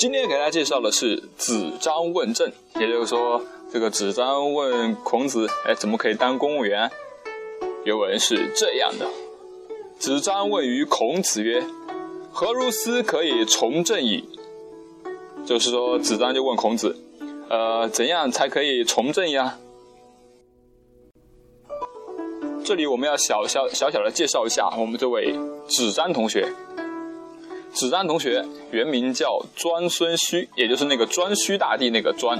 今天给大家介绍的是子张问政，也就是说，这个子张问孔子，哎，怎么可以当公务员？原文是这样的：子张问于孔子曰：“何如斯可以从政矣？”就是说，子张就问孔子，呃，怎样才可以从政呀？这里我们要小小小小的介绍一下我们这位子张同学。子张同学原名叫颛孙胥，也就是那个颛顼大帝那个颛，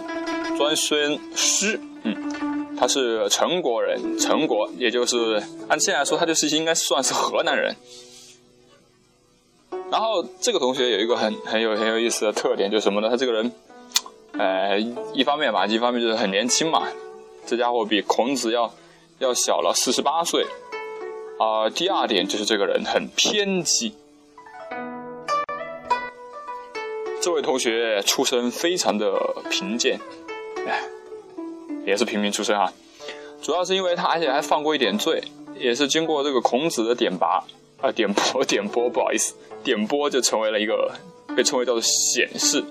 颛孙胥。嗯，他是陈国人，陈国，也就是按现在来说，他就是应该算是河南人。然后这个同学有一个很很有很有意思的特点，就是什么呢？他这个人，呃，一方面吧，一方面就是很年轻嘛，这家伙比孔子要要小了四十八岁。啊，第二点就是这个人很偏激。这位同学出身非常的贫贱，哎，也是平民出身啊。主要是因为他，而且还犯过一点罪，也是经过这个孔子的点拔啊，点拨 点拨，不好意思，点拨就成为了一个被称为叫做显士。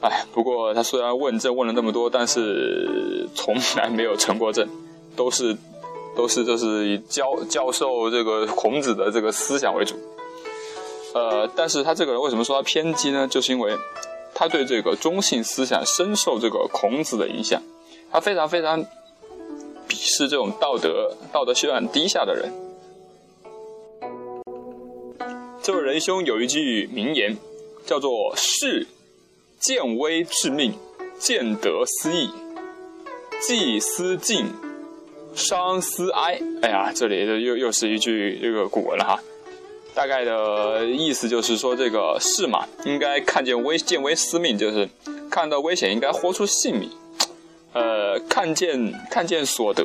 哎，不过他虽然问政问了那么多，但是从来没有成过政，都是都是就是以教教授这个孔子的这个思想为主。呃，但是他这个人为什么说他偏激呢？就是因为他对这个中性思想深受这个孔子的影响，他非常非常鄙视这种道德道德修养低下的人。这位仁兄有一句名言，叫做“士见微知命，见得思义，既思敬，伤思哀”。哎呀，这里又又是一句这个古文了哈。大概的意思就是说，这个士嘛，应该看见危见危思命，就是看到危险应该豁出性命。呃，看见看见所得，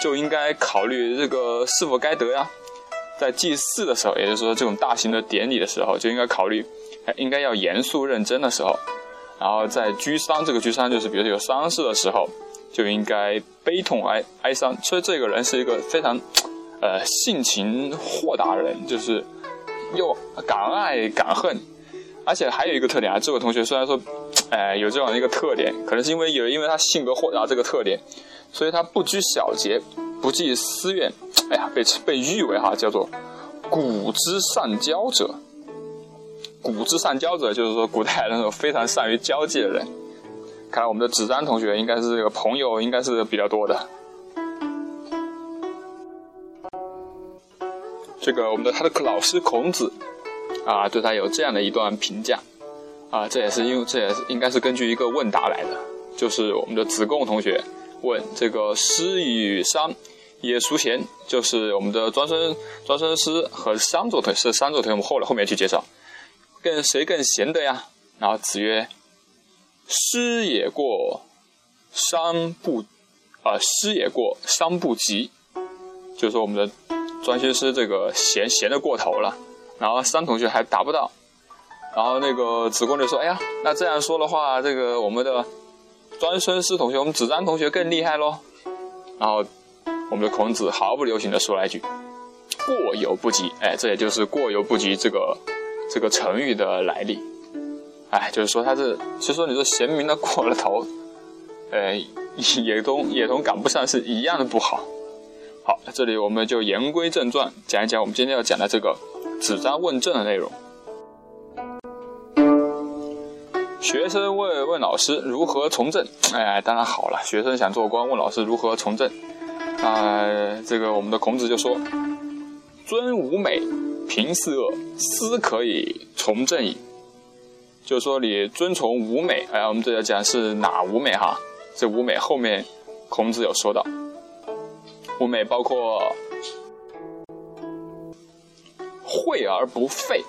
就应该考虑这个是否该得呀。在祭祀的时候，也就是说这种大型的典礼的时候，就应该考虑，应该要严肃认真的时候。然后在居丧，这个居丧就是比如说有丧事的时候，就应该悲痛哀哀伤。所以这个人是一个非常。呃，性情豁达人，就是又敢爱敢恨，而且还有一个特点啊。这位同学虽然说，哎，有这样一个特点，可能是因为有因为他性格豁达这个特点，所以他不拘小节，不计私怨。哎呀，被被誉为哈叫做古之善交者。古之善交者就是说古代那种非常善于交际的人。看来我们的子瞻同学应该是这个朋友应该是比较多的。这个我们的他的老师孔子啊，对他有这样的一段评价啊，这也是因为这也是应该是根据一个问答来的，就是我们的子贡同学问这个师与商也孰贤？就是我们的庄生庄生师和商作同是商作同学，我们后来后面去介绍，更谁更贤的呀？然后子曰：师也过，商不啊，师也过，商不及，就是我们的。庄学师这个闲闲的过头了，然后三同学还达不到，然后那个子贡就说：“哎呀，那这样说的话，这个我们的庄孙师同学，我们子张同学更厉害喽。”然后我们的孔子毫不留情的说了一句：“过犹不及。”哎，这也就是“过犹不及”这个这个成语的来历。哎，就是说他是，其实说你说贤明的过了头，呃，也同也同赶不上是一样的不好。好，那这里我们就言归正传，讲一讲我们今天要讲的这个子张问政的内容。学生问问老师如何从政？哎，当然好了，学生想做官，问老师如何从政。啊，这个我们的孔子就说：“尊吾美，平四恶，斯可以从政矣。”就是说你遵从吾美。哎，我们这要讲是哪吾美哈？这吾美后面孔子有说到。物美包括惠而不费，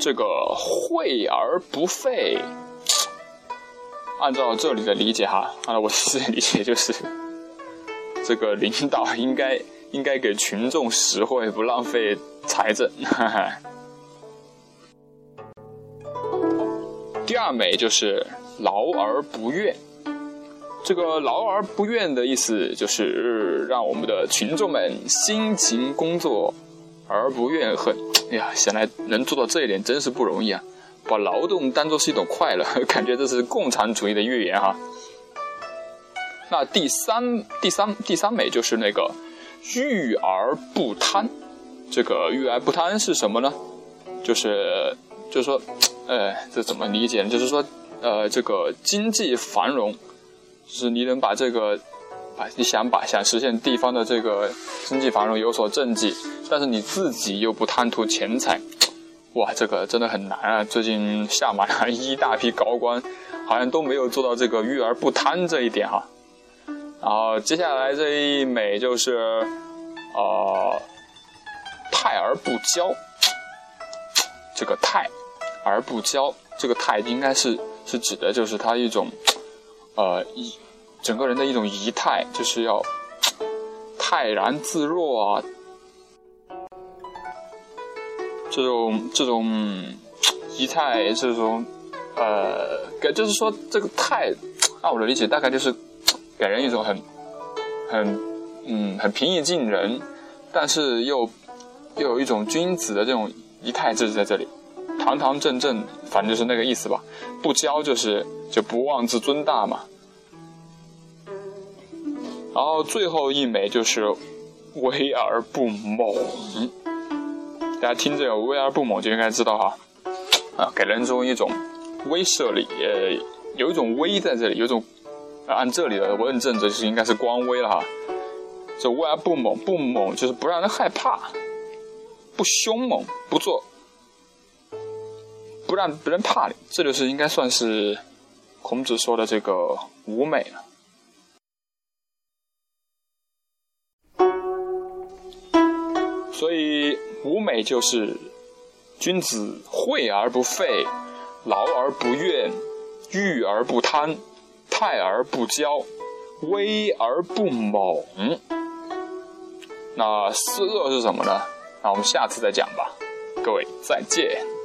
这个惠而不费，按照这里的理解哈，按照我自己的理解就是，这个领导应该应该给群众实惠，不浪费财政。哈 哈第二美就是劳而不怨。这个劳而不怨的意思，就是让我们的群众们辛勤工作，而不怨恨。哎呀，想来能做到这一点真是不容易啊！把劳动当做是一种快乐，感觉这是共产主义的寓言哈。那第三、第三、第三美就是那个欲而不贪。这个欲而不贪是什么呢？就是，就是说，呃，这怎么理解呢？就是说，呃，这个经济繁荣，就是你能把这个，把你想把想实现地方的这个经济繁荣有所政绩，但是你自己又不贪图钱财，哇，这个真的很难啊！最近下马了一大批高官，好像都没有做到这个欲而不贪这一点哈。然后接下来这一美就是，呃。泰而不骄，这个泰而不骄，这个泰应该是是指的就是他一种，呃，一整个人的一种仪态，就是要泰然自若啊，这种这种仪态，这种呃，给就是说这个泰，按我的理解，大概就是给人一种很很嗯很平易近人，但是又。又有一种君子的这种仪态，就是在这里，堂堂正正，反正就是那个意思吧。不骄就是就不妄自尊大嘛。然后最后一枚就是威而不猛，大家听这个威而不猛就应该知道哈，啊，给人中一种威慑力，呃，有一种威在这里，有一种按这里的问政则就是应该是光威了哈。这威而不猛，不猛就是不让人害怕。不凶猛，不做，不让别人怕你，这就是应该算是孔子说的这个五美了。所以五美就是君子惠而不费，劳而不怨，欲而不贪，泰而不骄，威而不猛。那四恶是什么呢？那我们下次再讲吧，各位再见。